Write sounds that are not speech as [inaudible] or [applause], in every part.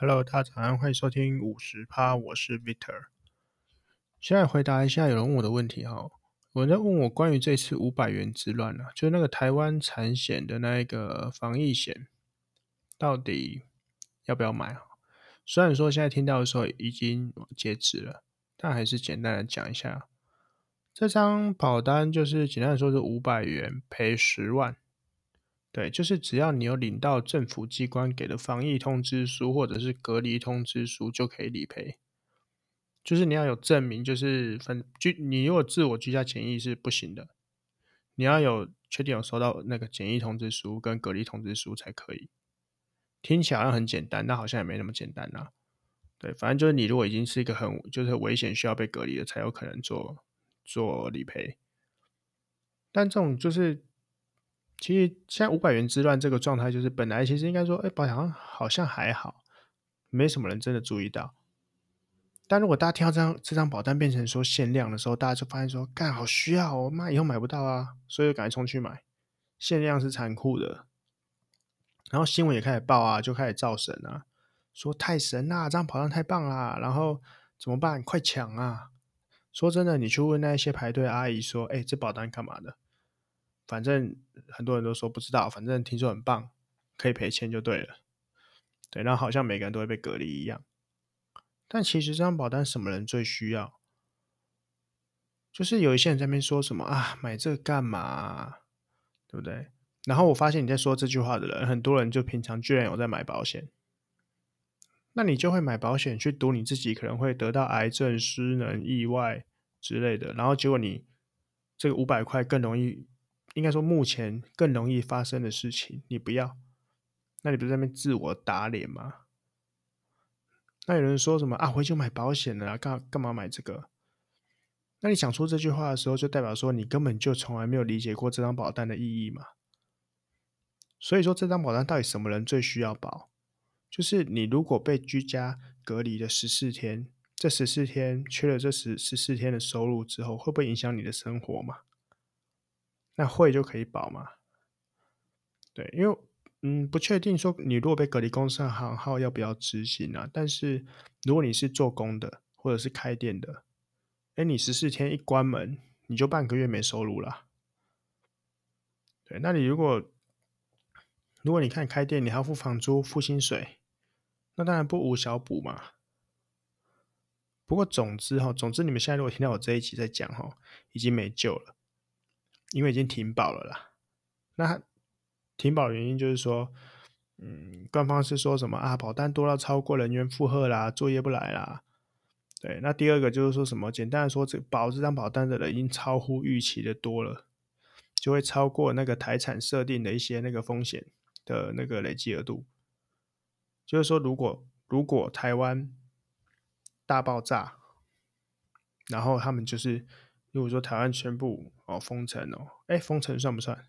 Hello，大家早安，欢迎收听五十趴，我是 Victor。现在回答一下有人问我的问题哈，有人在问我关于这次五百元之乱啊，就是那个台湾产险的那一个防疫险，到底要不要买？虽然说现在听到的时候已经截止了，但还是简单的讲一下，这张保单就是简单的说是五百元赔十万。对，就是只要你有领到政府机关给的防疫通知书或者是隔离通知书，就可以理赔。就是你要有证明，就是分居你如果自我居家检疫是不行的，你要有确定有收到那个检疫通知书跟隔离通知书才可以。听起来好像很简单，但好像也没那么简单呐。对，反正就是你如果已经是一个很就是危险需要被隔离的，才有可能做做理赔。但这种就是。其实现在五百元之乱这个状态，就是本来其实应该说，哎，保险好像还好，没什么人真的注意到。但如果大家听到这张这张保单变成说限量的时候，大家就发现说，干好需要哦，妈以后买不到啊，所以就赶快冲去买。限量是残酷的，然后新闻也开始报啊，就开始造神啊，说太神啦，这张保单太棒啦，然后怎么办？快抢啊！说真的，你去问那些排队阿姨说，哎，这保单干嘛的？反正很多人都说不知道，反正听说很棒，可以赔钱就对了。对，然后好像每个人都会被隔离一样。但其实这张保单什么人最需要？就是有一些人在那边说什么啊，买这个干嘛？对不对？然后我发现你在说这句话的人，很多人就平常居然有在买保险。那你就会买保险去赌你自己可能会得到癌症、失能、意外之类的，然后结果你这个五百块更容易。应该说，目前更容易发生的事情，你不要，那你不是在那边自我打脸吗？那有人说什么啊？回去买保险了啊，干干嘛买这个？那你想出这句话的时候，就代表说你根本就从来没有理解过这张保单的意义嘛。所以说，这张保单到底什么人最需要保？就是你如果被居家隔离了十四天，这十四天缺了这十十四天的收入之后，会不会影响你的生活嘛？那会就可以保吗？对，因为嗯，不确定说你如果被隔离公司行号要不要执行啊？但是如果你是做工的或者是开店的，哎，你十四天一关门，你就半个月没收入了。对，那你如果如果你看开店，你还要付房租、付薪水，那当然不无小补嘛。不过总之哈，总之你们现在如果听到我这一集在讲哈，已经没救了。因为已经停保了啦，那停保原因就是说，嗯，官方是说什么啊？保单多到超过人员负荷啦，作业不来啦。对，那第二个就是说什么？简单的说，这保这张保单的人已经超乎预期的多了，就会超过那个台产设定的一些那个风险的那个累计额度。就是说，如果如果台湾大爆炸，然后他们就是。如果说台湾全部哦封城哦，哎封城算不算？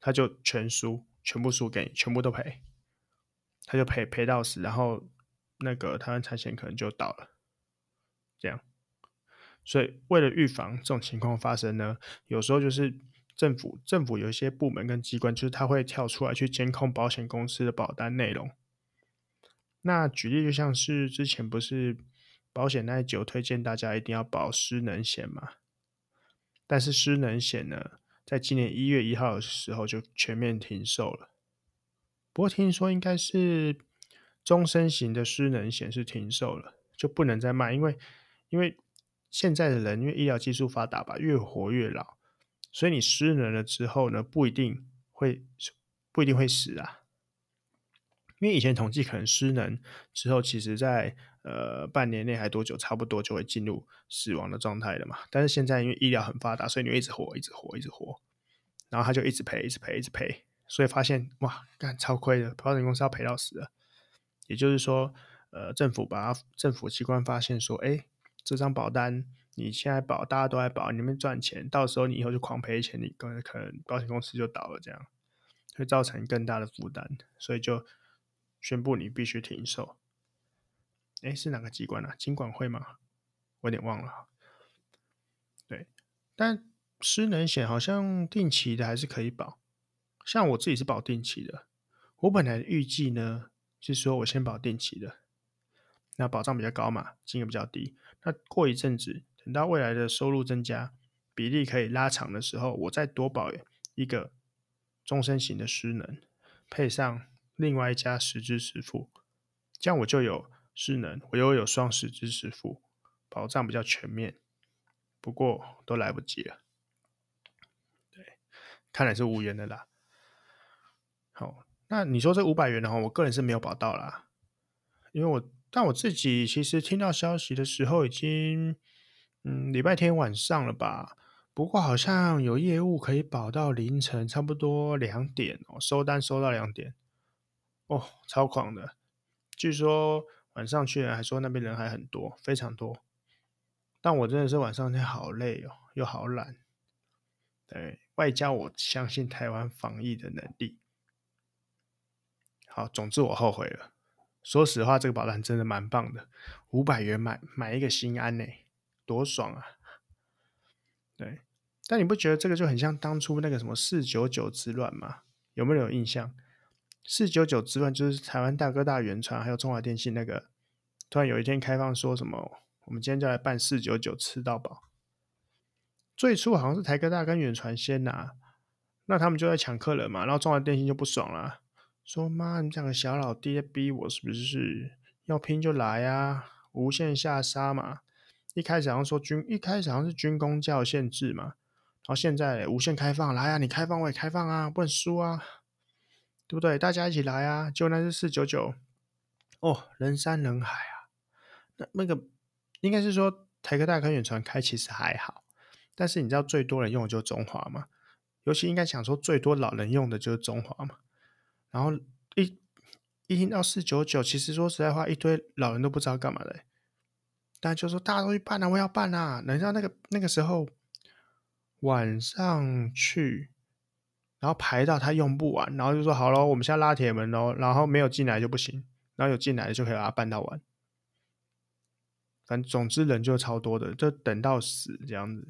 他就全输，全部输给你，全部都赔，他就赔赔到死，然后那个台湾产险可能就倒了，这样。所以为了预防这种情况发生呢，有时候就是政府政府有一些部门跟机关，就是他会跳出来去监控保险公司的保单内容。那举例就像是之前不是保险那一集推荐大家一定要保失能险嘛？但是失能险呢，在今年一月一号的时候就全面停售了。不过听说应该是终身型的失能险是停售了，就不能再卖，因为因为现在的人因为医疗技术发达吧，越活越老，所以你失能了之后呢，不一定会不一定会死啊。因为以前统计可能失能之后，其实在呃半年内还多久，差不多就会进入死亡的状态了嘛。但是现在因为医疗很发达，所以你会一直活，一直活，一直活，然后他就一直赔，一直赔，一直赔，所以发现哇，干超亏的，保险公司要赔到死了。也就是说，呃，政府把政府机关发现说，哎，这张保单你现在保，大家都在保，你们赚钱，到时候你以后就狂赔钱，你可能可能保险公司就倒了，这样会造成更大的负担，所以就。宣布你必须停售。哎，是哪个机关啊？金管会吗？我有点忘了。对，但失能险好像定期的还是可以保。像我自己是保定期的。我本来预计呢，是说我先保定期的，那保障比较高嘛，金额比较低。那过一阵子，等到未来的收入增加，比例可以拉长的时候，我再多保一个终身型的失能，配上另外一家十支十付，这样我就有势能，我又有双十支实付，保障比较全面。不过都来不及了，对，看来是无缘的啦。好，那你说这五百元的话，我个人是没有保到啦，因为我但我自己其实听到消息的时候，已经嗯礼拜天晚上了吧。不过好像有业务可以保到凌晨，差不多两点哦，收单收到两点，哦，超狂的。据说晚上去人还说那边人还很多，非常多。但我真的是晚上天好累哦，又好懒。对，外加我相信台湾防疫的能力。好，总之我后悔了。说实话，这个保单真的蛮棒的，五百元买买一个心安呢，多爽啊！对，但你不觉得这个就很像当初那个什么四九九之乱吗？有没有印象？四九九之乱就是台湾大哥大、远传还有中华电信那个，突然有一天开放说什么，我们今天就来办四九九吃到饱。最初好像是台哥大跟远传先拿，那他们就在抢客人嘛，然后中华电信就不爽了，说妈，你这个小老爹逼我是不是？要拼就来啊，无限下杀嘛。一开始好像说军，一开始好像是军公教限制嘛，然后现在无限开放，来啊，你开放我也开放啊，不能输啊，对不对？大家一起来啊！就那是四九九，哦，人山人海啊。那那个应该是说台科大跟远传开其实还好，但是你知道最多人用的就是中华嘛，尤其应该想说最多老人用的就是中华嘛。然后一一听到四九九，其实说实在话，一堆老人都不知道干嘛的。但就说大家都去办啊，我要办啊！等到那个那个时候晚上去，然后排到他用不完，然后就说好了，我们现在拉铁门喽，然后没有进来就不行，然后有进来就可以把它办到完。反正总之人就超多的，就等到死这样子。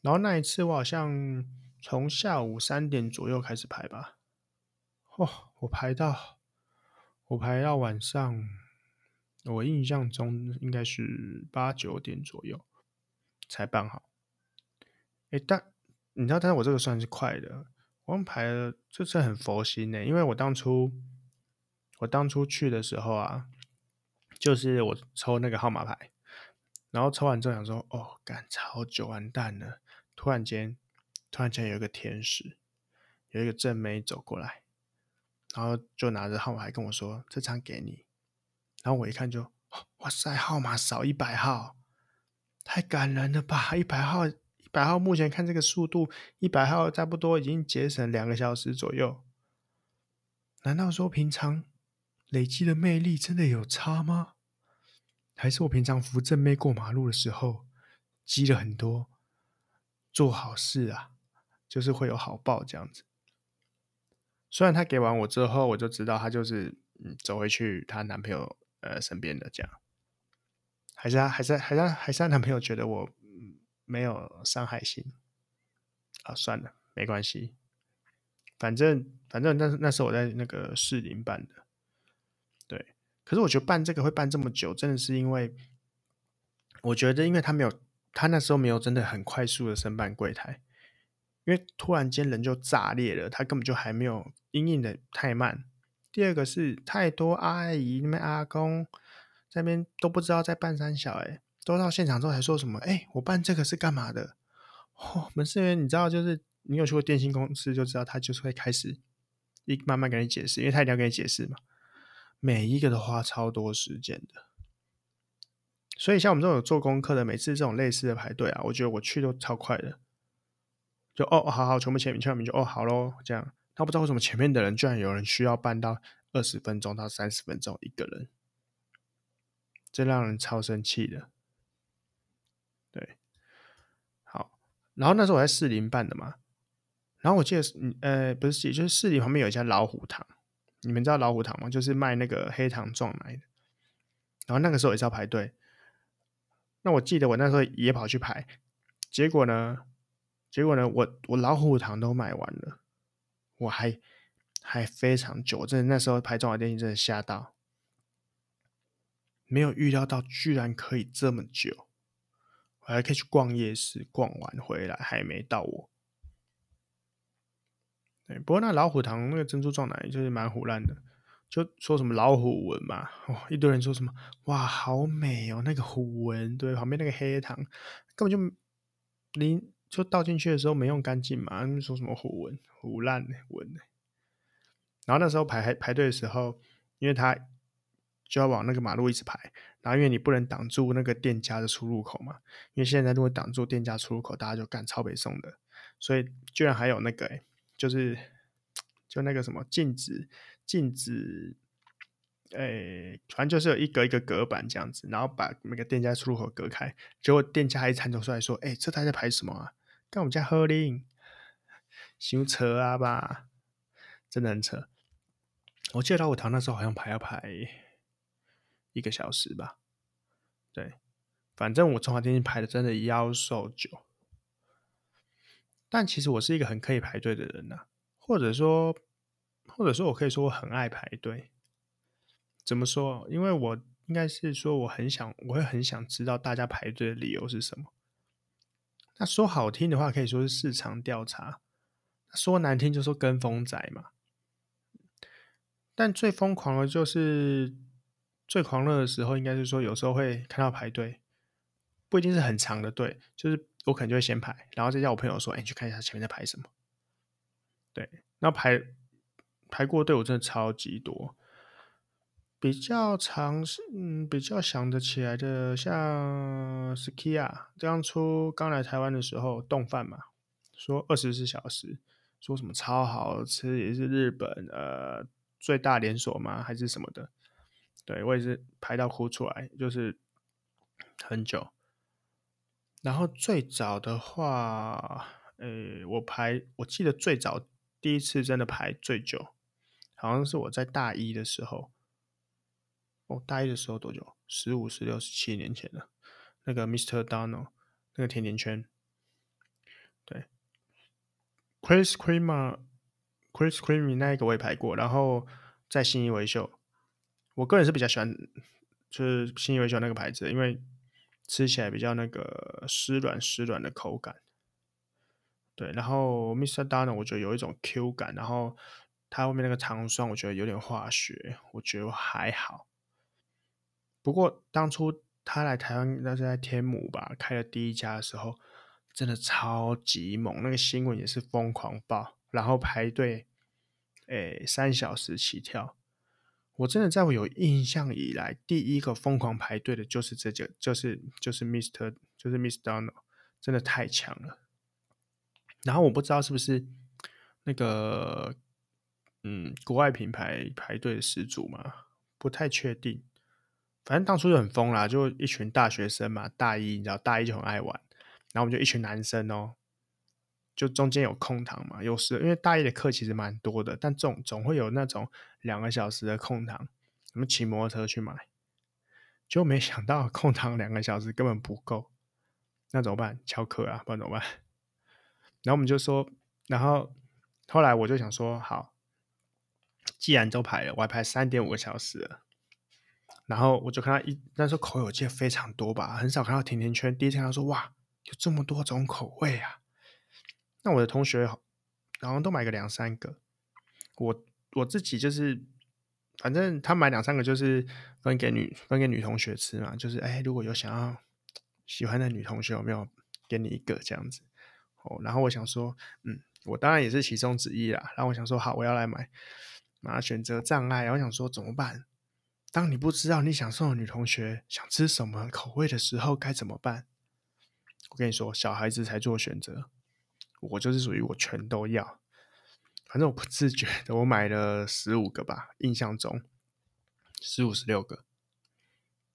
然后那一次我好像从下午三点左右开始排吧，哦，我排到我排到晚上。我印象中应该是八九点左右才办好。哎，但你知道，但是我这个算是快的。我们排了，这次很佛心呢，因为我当初我当初去的时候啊，就是我抽那个号码牌，然后抽完之后想说，哦，赶超久完蛋了。突然间，突然间有一个天使，有一个正妹走过来，然后就拿着号码牌跟我说：“这张给你。”然后我一看就，哇塞，号码少一百号，太感人了吧！一百号，百号，目前看这个速度，一百号差不多已经节省两个小时左右。难道说平常累积的魅力真的有差吗？还是我平常扶正妹过马路的时候积了很多，做好事啊，就是会有好报这样子。虽然他给完我之后，我就知道他就是嗯走回去她男朋友。呃，身边的这样，还是他，还是还是还是他男朋友觉得我没有伤害性啊？算了，没关系，反正反正那那时候我在那个士林办的，对。可是我觉得办这个会办这么久，真的是因为我觉得，因为他没有，他那时候没有真的很快速的申办柜台，因为突然间人就炸裂了，他根本就还没有应应的太慢。第二个是太多阿姨那边阿公在那边都不知道在办三小哎，都到现场之后还说什么哎，我办这个是干嘛的？哦，门市员你知道就是你有去过电信公司就知道，他就是会开始一慢慢跟你解释，因为他一定要跟你解释嘛，每一个都花超多时间的。所以像我们这种有做功课的，每次这种类似的排队啊，我觉得我去都超快的，就哦好好全部签名签名就哦好喽这样。他不知道为什么前面的人居然有人需要办到二十分钟到三十分钟一个人，这让人超生气的。对，好，然后那时候我在士林办的嘛，然后我记得是，呃，不是士林，就是士林旁边有一家老虎堂，你们知道老虎堂吗？就是卖那个黑糖撞奶的。然后那个时候也是要排队，那我记得我那时候也跑去排，结果呢，结果呢，我我老虎堂都买完了。我还还非常久，真的那时候排中华电信真的吓到，没有预料到居然可以这么久，还可以去逛夜市，逛完回来还没到我。对，不过那老虎堂那个珍珠撞奶就是蛮唬烂的，就说什么老虎纹嘛，哦，一堆人说什么哇好美哦，那个虎纹，对，旁边那个黑糖根本就你就倒进去的时候没用干净嘛，说什么虎纹，虎烂的纹。然后那时候排排队的时候，因为他就要往那个马路一直排，然后因为你不能挡住那个店家的出入口嘛，因为现在如果挡住店家出入口，大家就干超北送的，所以居然还有那个就是就那个什么禁止禁止，诶，反正就是有一格一个隔板这样子，然后把每个店家出入口隔开，结果店家还探头出来说：“诶，这台在排什么啊？跟我们家喝令，修车啊吧，真的很扯。”我记得老虎堂那时候好像排要排一个小时吧，对，反正我中华电信排的真的夭寿久。但其实我是一个很可以排队的人呐、或者说，或者说我可以说我很爱排队。怎么说？因为我应该是说我很想，我会很想知道大家排队的理由是什么。那说好听的话，可以说是市场调查；说难听，就说跟风仔嘛。但最疯狂的，就是最狂热的时候，应该是说有时候会看到排队，不一定是很长的队，就是我可能就会先排，然后再叫我朋友说：“哎，你去看一下前面在排什么。”对，那排排过队，我真的超级多。比较长是嗯，比较想得起来的，像 SKIA 当初刚来台湾的时候，冻饭嘛，说二十四小时，说什么超好吃，也是日本呃。最大连锁吗？还是什么的？对，我也是排到哭出来，就是很久。然后最早的话，诶，我排，我记得最早第一次真的排最久，好像是我在大一的时候。哦，大一的时候多久？十五、十六、十七年前了。那个 Mr. Donald，那个甜甜圈，对，Chris Creamer，Chris Creamer 那一个我也排过，然后在信义威秀，我个人是比较喜欢，就是信义威秀那个牌子，因为吃起来比较那个湿软湿软的口感。对，然后 Mr. Dono 我觉得有一种 Q 感，然后它后面那个糖霜我觉得有点化学，我觉得还好。不过当初他来台湾，那是在天母吧，开了第一家的时候，真的超级猛，那个新闻也是疯狂爆，然后排队。诶，三小时起跳，我真的在我有印象以来，第一个疯狂排队的就是这个，就是就是 Mr. 就是 Miss Donald，真的太强了。然后我不知道是不是那个，嗯，国外品牌排队的始祖嘛，不太确定。反正当初就很疯啦，就一群大学生嘛，大一你知道，大一就很爱玩，然后我们就一群男生哦。就中间有空堂嘛，有时因为大一的课其实蛮多的，但总总会有那种两个小时的空堂，我们骑摩托车去买，就没想到空堂两个小时根本不够，那怎么办？翘课啊，不然怎么办？然后我们就说，然后后来我就想说，好，既然都排了，我还排三点五个小时了，然后我就看到一那时候口味我记得非常多吧，很少看到甜甜圈，第一次看到说哇，有这么多种口味啊！那我的同学，然后都买个两三个，我我自己就是，反正他买两三个就是分给女分给女同学吃嘛，就是哎，如果有想要喜欢的女同学，有没有给你一个这样子？哦，然后我想说，嗯，我当然也是其中之一啦。然后我想说，好，我要来买，啊，选择障碍。然后想说怎么办？当你不知道你想送的女同学想吃什么口味的时候，该怎么办？我跟你说，小孩子才做选择。我就是属于我全都要，反正我不自觉的，我买了十五个吧，印象中十五十六个，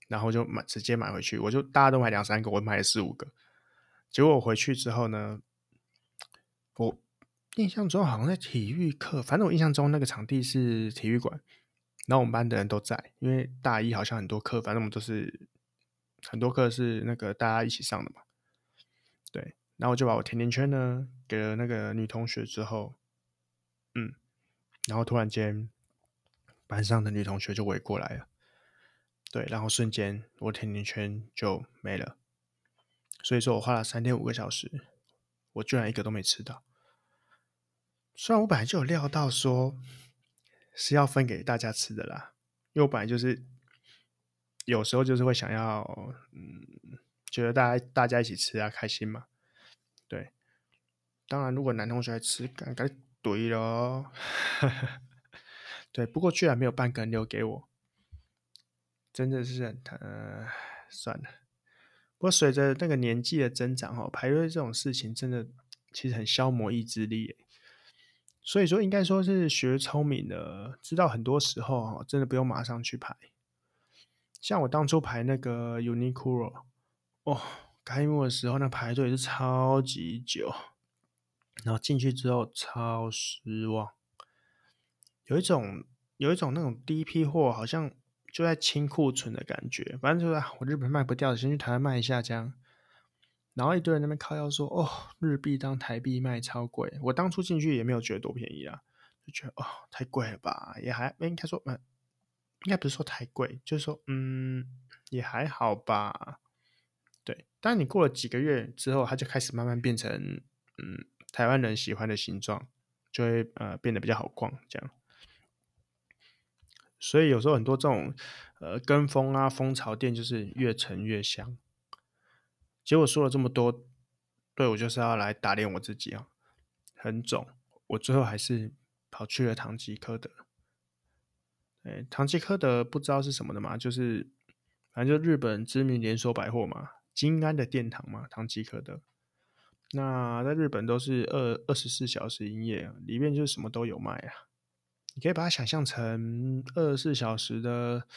然后就买直接买回去，我就大家都买两三个，我买了十五个，结果我回去之后呢，我印象中好像在体育课，反正我印象中那个场地是体育馆，然后我们班的人都在，因为大一好像很多课，反正我们都是很多课是那个大家一起上的嘛，对。然后我就把我甜甜圈呢给了那个女同学之后，嗯，然后突然间班上的女同学就围过来了，对，然后瞬间我甜甜圈就没了。所以说我花了三天五个小时，我居然一个都没吃到。虽然我本来就有料到说是要分给大家吃的啦，因为我本来就是有时候就是会想要，嗯，觉得大家大家一起吃啊，开心嘛。对，当然如果男同学来吃，该该对咯。[laughs] 对，不过居然没有半根留给我，真的是很疼，算了。不过随着那个年纪的增长，哦，排队这种事情真的其实很消磨意志力。所以说，应该说是学聪明的，知道很多时候哈，真的不用马上去排。像我当初排那个 Uniqlo，哦，开幕的时候那排队是超级久，然后进去之后超失望，有一种有一种那种第一批货好像就在清库存的感觉，反正就是我日本卖不掉，先去台湾卖一下这样。然后一堆人那边靠腰说：“哦，日币当台币卖超贵。”我当初进去也没有觉得多便宜啊，就觉得哦太贵了吧，也还应该说嗯，应该不是说太贵，就是说嗯也还好吧。对，但你过了几个月之后，它就开始慢慢变成嗯台湾人喜欢的形状，就会呃变得比较好逛这样。所以有时候很多这种呃跟风啊风潮店，就是越陈越香。结果说了这么多，对，我就是要来打脸我自己啊，很肿。我最后还是跑去了唐吉诃德。哎，唐吉诃德不知道是什么的嘛，就是反正就日本知名连锁百货嘛，金安的殿堂嘛，唐吉诃德。那在日本都是二二十四小时营业，里面就是什么都有卖啊。你可以把它想象成二十四小时的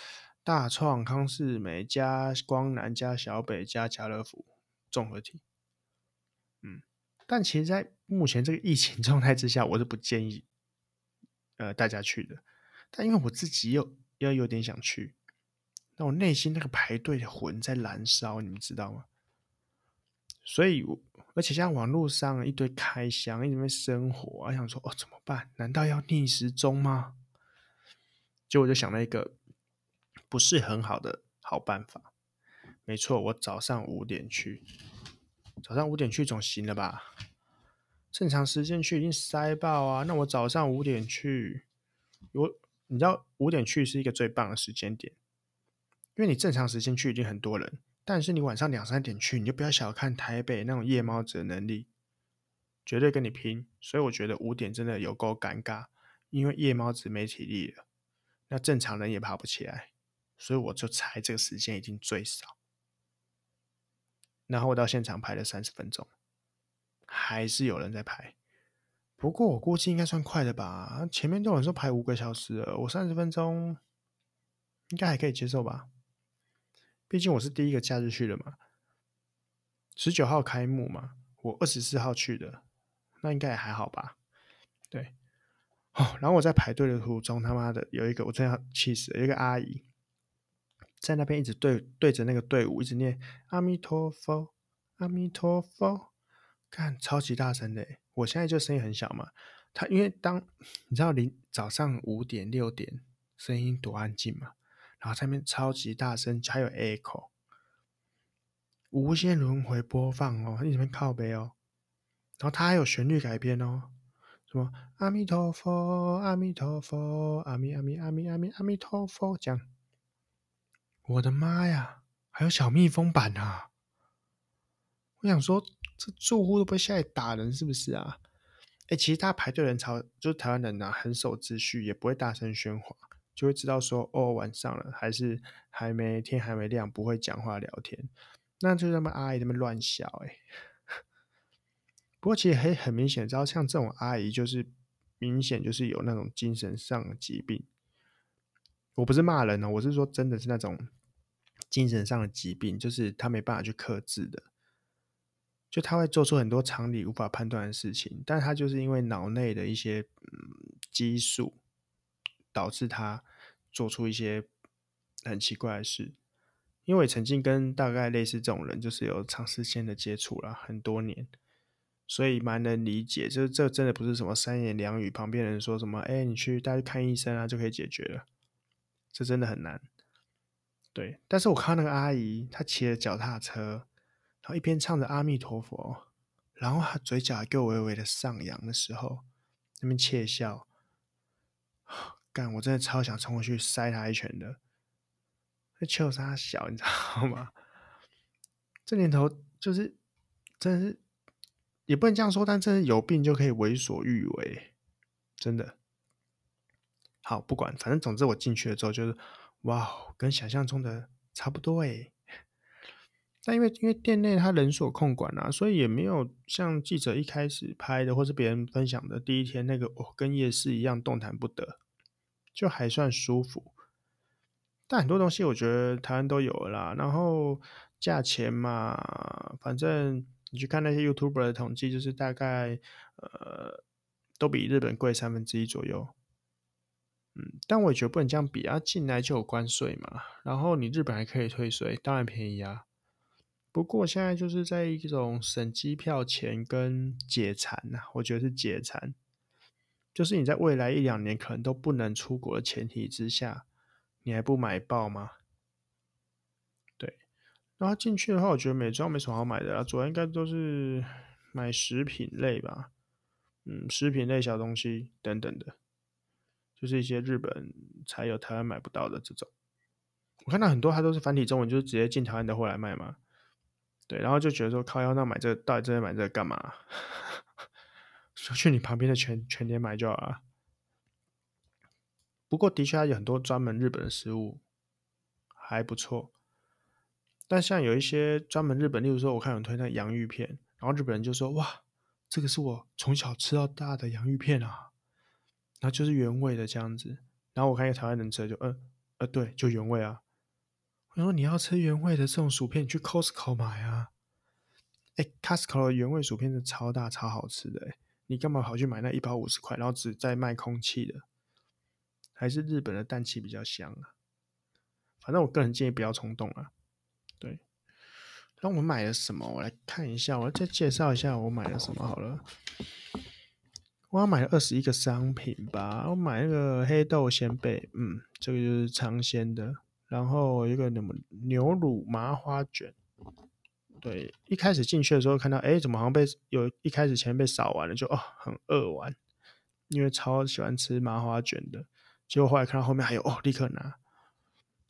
大创、康是美加光南加小北加家乐福。综合体，嗯，但其实，在目前这个疫情 [laughs] 状态之下，我是不建议，呃，大家去的。但因为我自己又又有点想去，那我内心那个排队的魂在燃烧，你们知道吗？所以，而且像网络上一堆开箱，一直在生活，我想说，哦，怎么办？难道要逆时钟吗？结果我就想了一个不是很好的好办法。没错，我早上五点去，早上五点去总行了吧？正常时间去已经塞爆啊！那我早上五点去，我你知道五点去是一个最棒的时间点，因为你正常时间去已经很多人，但是你晚上两三点去，你就不要小看台北那种夜猫子的能力，绝对跟你拼。所以我觉得五点真的有够尴尬，因为夜猫子没体力了，那正常人也爬不起来，所以我就猜这个时间已经最少。然后我到现场排了三十分钟，还是有人在排。不过我估计应该算快的吧，前面都有人说排五个小时了，我三十分钟应该还可以接受吧。毕竟我是第一个假日去的嘛，十九号开幕嘛，我二十四号去的，那应该也还好吧。对，哦，然后我在排队的途中，他妈的有一个我真要气死了，一个阿姨。在那边一直对对着那个队伍一直念阿弥陀佛，阿弥陀佛，看超级大声的。我现在就声音很小嘛，他因为当你知道临早上五点六点声音多安静嘛，然后上面超级大声，还有 echo，无限轮回播放哦，一直在靠背哦，然后它还有旋律改编哦，什么阿弥陀佛，阿弥陀佛，阿弥阿弥阿弥阿弥阿弥陀佛讲。我的妈呀，还有小蜜蜂版啊！我想说，这住户都不会下来打人是不是啊？哎，其实他排队人潮就是台湾人呐、啊，很守秩序，也不会大声喧哗，就会知道说哦，晚上了，还是还没天还没亮，不会讲话聊天。那就他们阿姨他们乱笑哎。不过其实很很明显，知道像这种阿姨，就是明显就是有那种精神上的疾病。我不是骂人哦，我是说真的是那种。精神上的疾病，就是他没办法去克制的，就他会做出很多常理无法判断的事情，但他就是因为脑内的一些嗯激素，导致他做出一些很奇怪的事。因为我曾经跟大概类似这种人，就是有长时间的接触了很多年，所以蛮能理解。就是这真的不是什么三言两语，旁边人说什么，哎，你去带去看医生啊，就可以解决了。这真的很难。对，但是我看到那个阿姨，她骑着脚踏车，然后一边唱着阿弥陀佛，然后她嘴角还给我微微的上扬的时候，那边窃笑。干，我真的超想冲过去塞他一拳的。那秋沙小，你知道吗？[laughs] 这年头就是，真的是，也不能这样说，但真的有病就可以为所欲为，真的。好，不管，反正总之我进去了之后，就是哇，跟想象中的差不多诶。但因为因为店内他人所控管啊，所以也没有像记者一开始拍的，或是别人分享的第一天那个哦，跟夜市一样动弹不得，就还算舒服。但很多东西我觉得台湾都有啦，然后价钱嘛，反正你去看那些 YouTuber 的统计，就是大概呃都比日本贵三分之一左右。嗯，但我也觉得不能这样比啊，进来就有关税嘛，然后你日本还可以退税，当然便宜啊。不过现在就是在一种省机票钱跟解馋呐，我觉得是解馋，就是你在未来一两年可能都不能出国的前提之下。你还不买爆吗？对，然后进去的话，我觉得美妆没什么好买的啦，主要应该都是买食品类吧，嗯，食品类小东西等等的，就是一些日本才有台湾买不到的这种。我看到很多它都是繁体中文，就是直接进台湾的货来卖嘛。对，然后就觉得说靠腰，那买这个到底这边买这个干嘛？去你旁边的全全店买就好了。不过的确还有很多专门日本的食物还不错，但像有一些专门日本，例如说我看有推那洋芋片，然后日本人就说哇，这个是我从小吃到大的洋芋片啊，然后就是原味的这样子。然后我看一个台湾人吃就嗯呃，对，就原味啊。我说你要吃原味的这种薯片，你去 Costco 买啊。哎，Costco 的原味薯片是超大超好吃的哎，你干嘛跑去买那一包五十块，然后只在卖空气的？还是日本的氮气比较香啊，反正我个人建议不要冲动啊。对，那我买了什么？我来看一下，我再介绍一下我买了什么好了。我要买了二十一个商品吧。我买那个黑豆仙贝，嗯，这个就是尝鲜的。然后一个什么牛乳麻花卷。对，一开始进去的时候看到，哎，怎么好像被有一开始前面被扫完了，就哦很饿完，因为超喜欢吃麻花卷的。结果后来看到后面还有哦，立刻拿。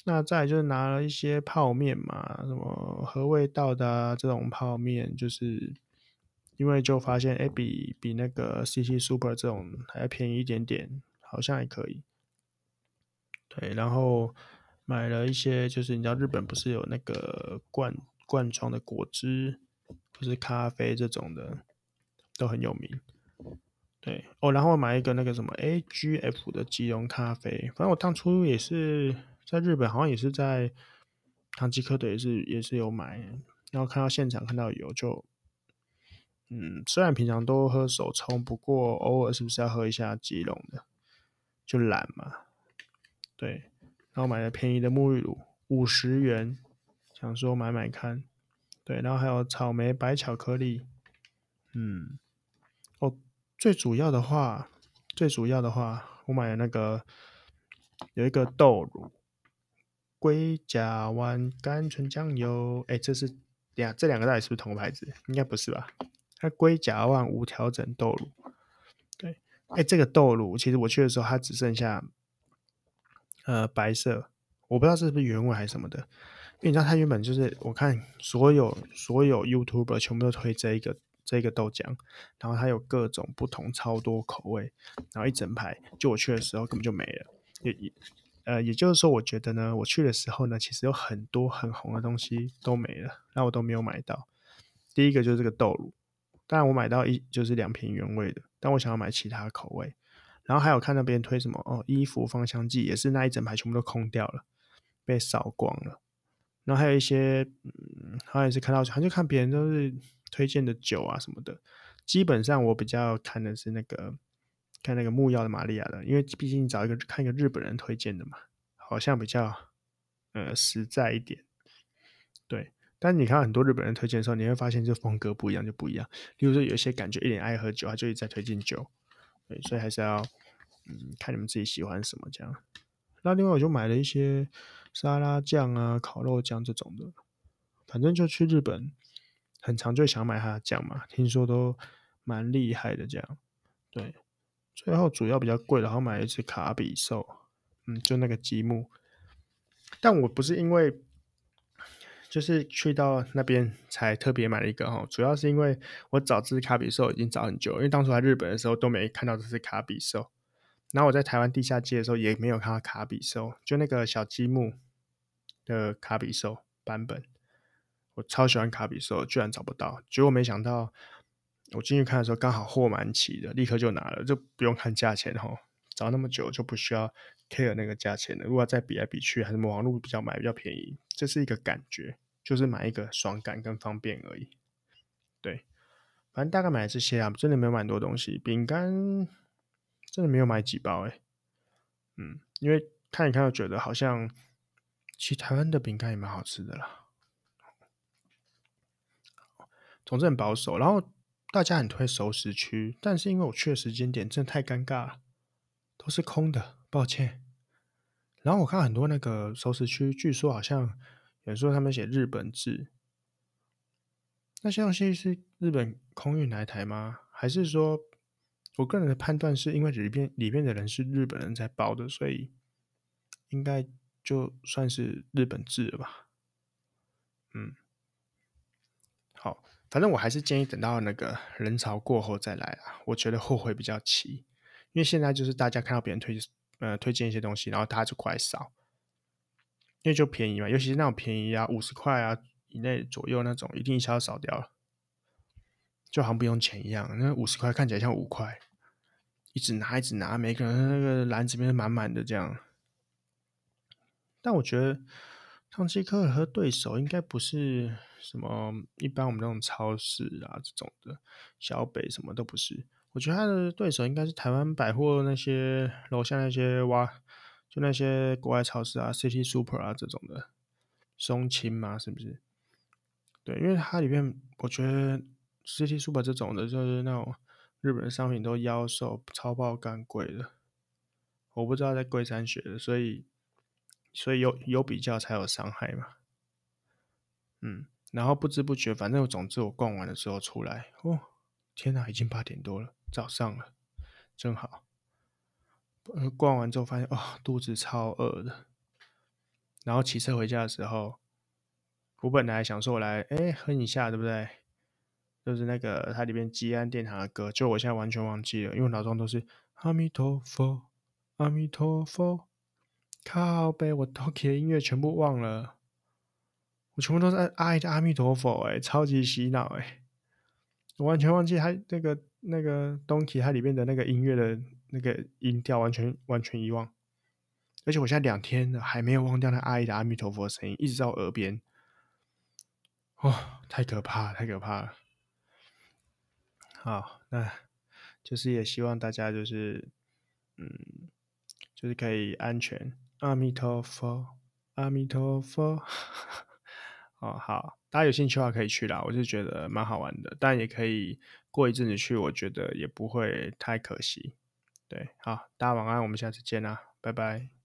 那再就是拿了一些泡面嘛，什么合味道的啊，这种泡面，就是因为就发现哎，比比那个 CC Super 这种还要便宜一点点，好像还可以。对，然后买了一些，就是你知道日本不是有那个罐罐装的果汁，不是咖啡这种的，都很有名。对哦，然后买一个那个什么 AGF 的即溶咖啡，反正我当初也是在日本，好像也是在唐吉诃德也是也是有买，然后看到现场看到有就，嗯，虽然平常都喝手冲，不过偶尔是不是要喝一下即溶的，就懒嘛。对，然后买了便宜的沐浴乳，五十元，想说买买看。对，然后还有草莓白巧克力，嗯，哦。最主要的话，最主要的话，我买了那个有一个豆乳、龟甲湾甘醇酱油，哎，这是两这两个到底是不是同个牌子？应该不是吧？它龟甲湾无调整豆乳，对，哎，这个豆乳其实我去的时候它只剩下呃白色，我不知道是不是原味还是什么的，因为你知道它原本就是我看所有所有 YouTuber 全部都推这一个。这一个豆浆，然后它有各种不同超多口味，然后一整排，就我去的时候根本就没了。也也呃，也就是说，我觉得呢，我去的时候呢，其实有很多很红的东西都没了，那我都没有买到。第一个就是这个豆乳，当然我买到一就是两瓶原味的，但我想要买其他口味。然后还有看到别人推什么哦，衣服芳香剂也是那一整排全部都空掉了，被扫光了。然后还有一些，嗯，好像也是看到，好像就看别人都是。推荐的酒啊什么的，基本上我比较看的是那个看那个木曜的玛利亚的，因为毕竟找一个看一个日本人推荐的嘛，好像比较呃实在一点。对，但你看很多日本人推荐的时候，你会发现这风格不一样就不一样。例如说有一些感觉一点爱喝酒，他就一直在推荐酒。对，所以还是要嗯看你们自己喜欢什么这样。那另外我就买了一些沙拉酱啊、烤肉酱这种的，反正就去日本，很常就想买它的酱嘛，听说都蛮厉害的这样。对，最后主要比较贵，然后买一只卡比兽，嗯，就那个积木。但我不是因为。就是去到那边才特别买了一个哈，主要是因为我找这只卡比兽已经找很久，因为当初来日本的时候都没看到这只卡比兽，然后我在台湾地下街的时候也没有看到卡比兽，就那个小积木的卡比兽版本，我超喜欢卡比兽，居然找不到，结果没想到我进去看的时候刚好货满齐的，立刻就拿了，就不用看价钱哈，找那么久就不需要 care 那个价钱了，如果再比来比去，还是网络比较买比较便宜。这是一个感觉，就是买一个爽感跟方便而已。对，反正大概买这些啊，真的没有买很多东西。饼干真的没有买几包哎。嗯，因为看一看，就觉得好像其实台湾的饼干也蛮好吃的啦。总之很保守，然后大家很推熟食区，但是因为我去的时间点真的太尴尬了，都是空的，抱歉。然后我看很多那个熟食区，据说好像有人说他们写日本字，那些东西是日本空运来台吗？还是说，我个人的判断是因为里边里面的人是日本人在包的，所以应该就算是日本制了吧？嗯，好，反正我还是建议等到那个人潮过后再来啊，我觉得后悔比较齐，因为现在就是大家看到别人推。呃，推荐一些东西，然后他就快扫，因为就便宜嘛，尤其是那种便宜啊，五十块啊以内左右那种，一定一下扫掉了，就好像不用钱一样。那五十块看起来像五块，一直拿一直拿，每个人那个篮子里面满满的这样。但我觉得唐吉诃德和对手应该不是什么一般我们那种超市啊这种的，小北什么都不是。我觉得他的对手应该是台湾百货那些楼下那些哇，就那些国外超市啊，City Super 啊这种的，松青嘛，是不是？对，因为它里面我觉得 City Super 这种的，就是那种日本的商品都妖兽超爆干贵的，我不知道在贵山学的，所以所以有有比较才有伤害嘛。嗯，然后不知不觉，反正总之我逛完的时候出来，哦，天哪，已经八点多了。早上了，真好。逛完之后发现，哦，肚子超饿的。然后骑车回家的时候，我本来想说我来，哎，哼一下，对不对？就是那个它里面吉安殿堂的歌，就我现在完全忘记了，因为脑中都是阿弥陀佛，阿弥陀佛。靠北，我 Toki 的音乐全部忘了，我全部都是爱的阿弥陀佛，哎，超级洗脑，哎，我完全忘记他那个。那个 Donkey 它里面的那个音乐的那个音调完全完全遗忘，而且我现在两天了还没有忘掉那阿姨的阿弥陀佛的声音，一直在我耳边，哦，太可怕，太可怕了。好，那就是也希望大家就是，嗯，就是可以安全，阿弥陀佛，阿弥陀佛。[laughs] 哦，好，大家有兴趣的话可以去啦，我是觉得蛮好玩的，但也可以过一阵子去，我觉得也不会太可惜。对，好，大家晚安，我们下次见啦，拜拜。